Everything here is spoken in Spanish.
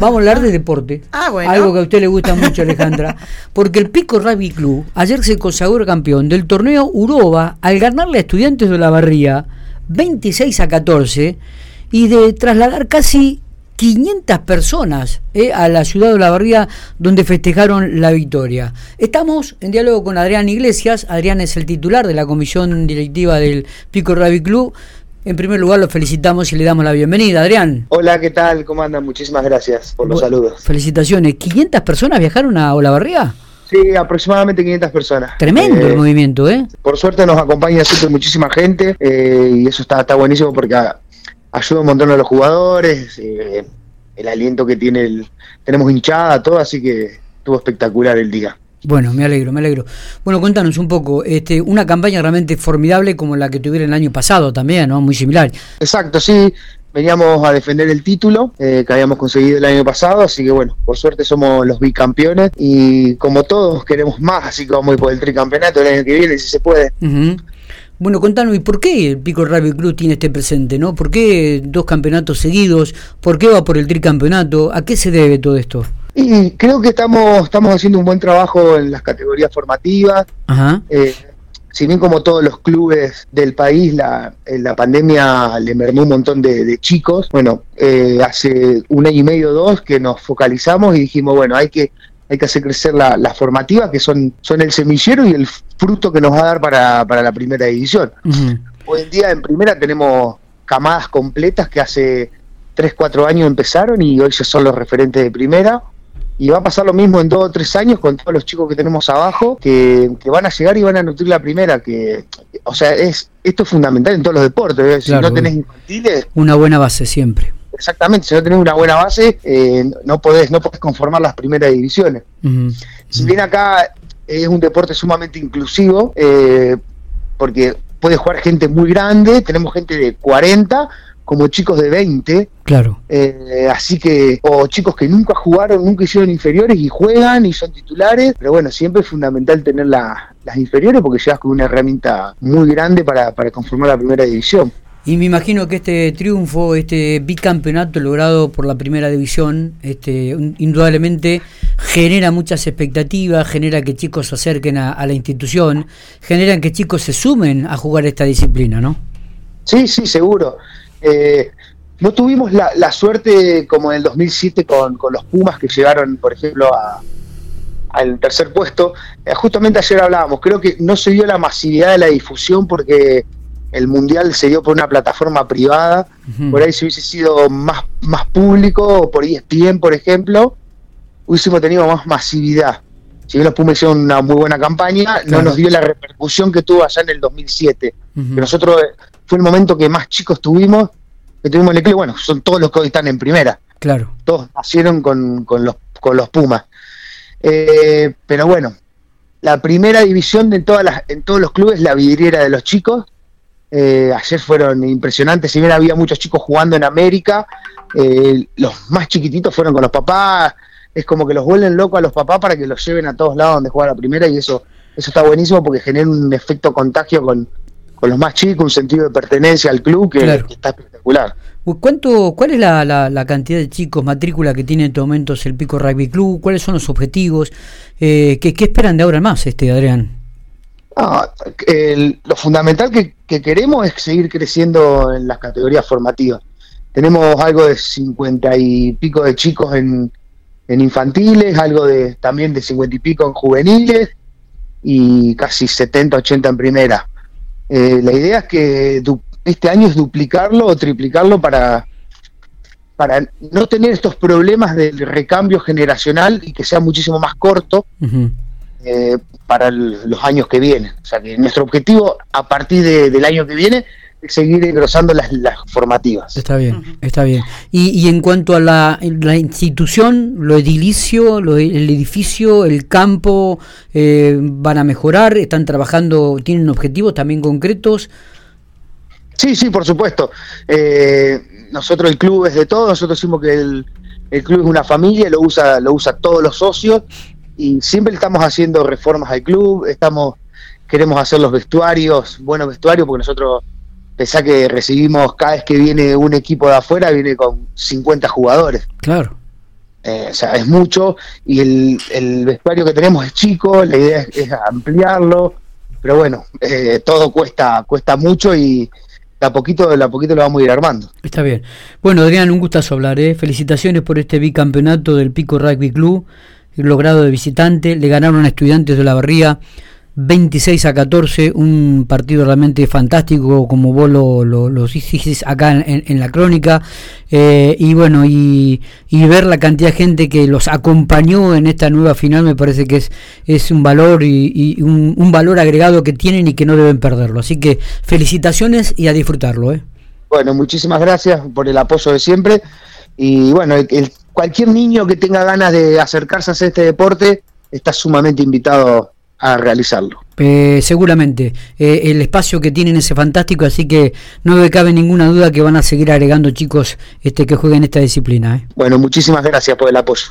Vamos a hablar de deporte. Ah, bueno. Algo que a usted le gusta mucho, Alejandra. Porque el Pico Rugby Club ayer se consagró campeón del torneo Uroba al ganarle a Estudiantes de la Barría 26 a 14 y de trasladar casi 500 personas eh, a la ciudad de La Barría donde festejaron la victoria. Estamos en diálogo con Adrián Iglesias. Adrián es el titular de la comisión directiva del Pico Rugby Club. En primer lugar, lo felicitamos y le damos la bienvenida, Adrián. Hola, ¿qué tal? ¿Cómo andan? Muchísimas gracias por los saludos. Felicitaciones. ¿500 personas viajaron a Olavarría? Sí, aproximadamente 500 personas. Tremendo Eh, el movimiento, ¿eh? Por suerte nos acompaña siempre muchísima gente eh, y eso está, está buenísimo porque a- ayuda un montón a los jugadores, eh, el aliento que tiene, el, tenemos hinchada, todo, así que estuvo espectacular el día. Bueno, me alegro, me alegro. Bueno, cuéntanos un poco, este, una campaña realmente formidable como la que tuvieron el año pasado también, ¿no? Muy similar. Exacto, sí, veníamos a defender el título eh, que habíamos conseguido el año pasado, así que bueno, por suerte somos los bicampeones y como todos queremos más, así que vamos a ir por el tricampeonato el año que viene, si se puede. Bueno, contanos, ¿y por qué el Pico Rugby Club tiene este presente, no? ¿Por qué dos campeonatos seguidos? ¿Por qué va por el tricampeonato? ¿A qué se debe todo esto? Y creo que estamos, estamos haciendo un buen trabajo en las categorías formativas. Ajá. Eh, si bien como todos los clubes del país, la, en la pandemia le mermó un montón de, de chicos, bueno, eh, hace un año y medio, dos, que nos focalizamos y dijimos, bueno, hay que, hay que hacer crecer la- las formativas, que son, son el semillero y el fruto que nos va a dar para, para la primera división. Hoy en día en primera tenemos camadas completas que hace 3, 4 años empezaron y hoy ya son los referentes de primera. Y va a pasar lo mismo en dos o tres años con todos los chicos que tenemos abajo, que, que van a llegar y van a nutrir la primera. que O sea, es esto es fundamental en todos los deportes. ¿eh? Si Claro. no tenés infantiles, Una buena base siempre. exactamente, si no tenés una buena base, eh, no podés no podés conformar las primeras divisiones. Si bien acá es un deporte sumamente inclusivo, eh, porque puede jugar gente muy grande, tenemos gente de 40 como chicos de 20, Claro. eh, así que, o chicos que nunca jugaron, nunca hicieron inferiores y juegan y son titulares, pero bueno, siempre es fundamental tener la- las inferiores porque llegas con una herramienta muy grande para, para conformar la primera división. Y me imagino que este triunfo, este bicampeonato logrado por la primera división, este, indudablemente genera muchas expectativas, genera que chicos se acerquen a, a la institución, genera que chicos se sumen a jugar esta disciplina, ¿no? Sí, sí, seguro. Eh, no tuvimos la, la suerte como en el 2007 con, con los Pumas que llegaron, por ejemplo, a- al tercer puesto. Eh, justamente ayer hablábamos, creo que no se dio la masividad de la difusión porque el Mundial se dio por una plataforma privada. Por ahí si hubiese sido más, más público, por ESPN, por ejemplo, hubiésemos tenido más masividad. Si bien los Pumas hicieron una muy buena campaña, Claro. no nos dio la repercusión que tuvo allá en el 2007 Ujú. que nosotros fue el momento que más chicos tuvimos, que tuvimos en el club, bueno, son todos los que hoy están en primera, Claro. todos nacieron con, con los, con los Pumas. Eh, pero bueno, la primera división de todas las, en todos los clubes, la vidriera de los chicos, eh, ayer fueron impresionantes, si bien había muchos chicos jugando en América, eh, los más chiquititos fueron con los papás, es como que los vuelven locos a los papás para que los lleven a todos lados donde juega la primera y eso, eso está buenísimo porque genera un efecto contagio con, con los más chicos, un sentido de pertenencia al club que, Claro. que está espectacular. ¿Cuánto, ¿Cuál es la, la- la cantidad de chicos, matrícula que tiene en estos momentos el Pico Rugby Club? ¿Cuáles son los objetivos? Eh, ¿qué, qué esperan de ahora en más, este Adrián? Ah, el- lo fundamental que, que queremos es seguir creciendo en las categorías formativas. Tenemos algo de 50 y pico de chicos en, en infantiles, algo de también de 50 y pico en juveniles y casi 70, 80 en primera. Eh, la idea es que este año es duplicarlo o triplicarlo para, para no tener estos problemas del recambio generacional y que sea muchísimo más corto eh, para el- los años que vienen. O sea que nuestro objetivo a partir de- del año que viene seguir engrosando las, las formativas. Está bien, está bien. Y, y en cuanto a la, la institución, lo edilicio, lo- el edificio, el campo, eh, ¿van a mejorar? ¿Están trabajando? ¿Tienen objetivos también concretos? Sí, sí, por supuesto. Eh, nosotros el club es de todo, nosotros decimos que el, el club es una familia, lo usa, lo usa todos los socios y siempre estamos haciendo reformas al club, estamos, queremos hacer los vestuarios, buenos vestuarios, porque nosotros pensá que recibimos cada vez que viene un equipo de afuera, viene con 50 jugadores. Claro. Eh, o sea, es mucho y el, el, vestuario que tenemos es chico, la idea es, ampliarlo, pero bueno, eh, todo cuesta cuesta mucho y de a poquito, de a poquito lo vamos a ir armando. Está bien. Bueno, Adrián, un gustazo hablar, ¿eh? Felicitaciones por este bicampeonato del Pico Rugby Club, logrado de visitante, le ganaron a estudiantes de la Barría 26 a 14, un partido realmente fantástico, como vos lo, lo, acá en, la crónica. Eh, y bueno, y, ver la cantidad de gente que los acompañó en esta nueva final me parece que es, es un valor y, un, valor agregado que tienen y que no deben perderlo. Así que felicitaciones y a disfrutarlo. ¿eh? Bueno, muchísimas gracias por el apoyo de siempre. Y bueno, cualquier niño que tenga ganas de acercarse a este deporte está sumamente invitado a realizarlo. Eh, seguramente eh, el espacio que tienen es fantástico, así que no me cabe ninguna duda que van a seguir agregando chicos este que jueguen esta disciplina. ¿eh? Bueno, muchísimas gracias por el apoyo.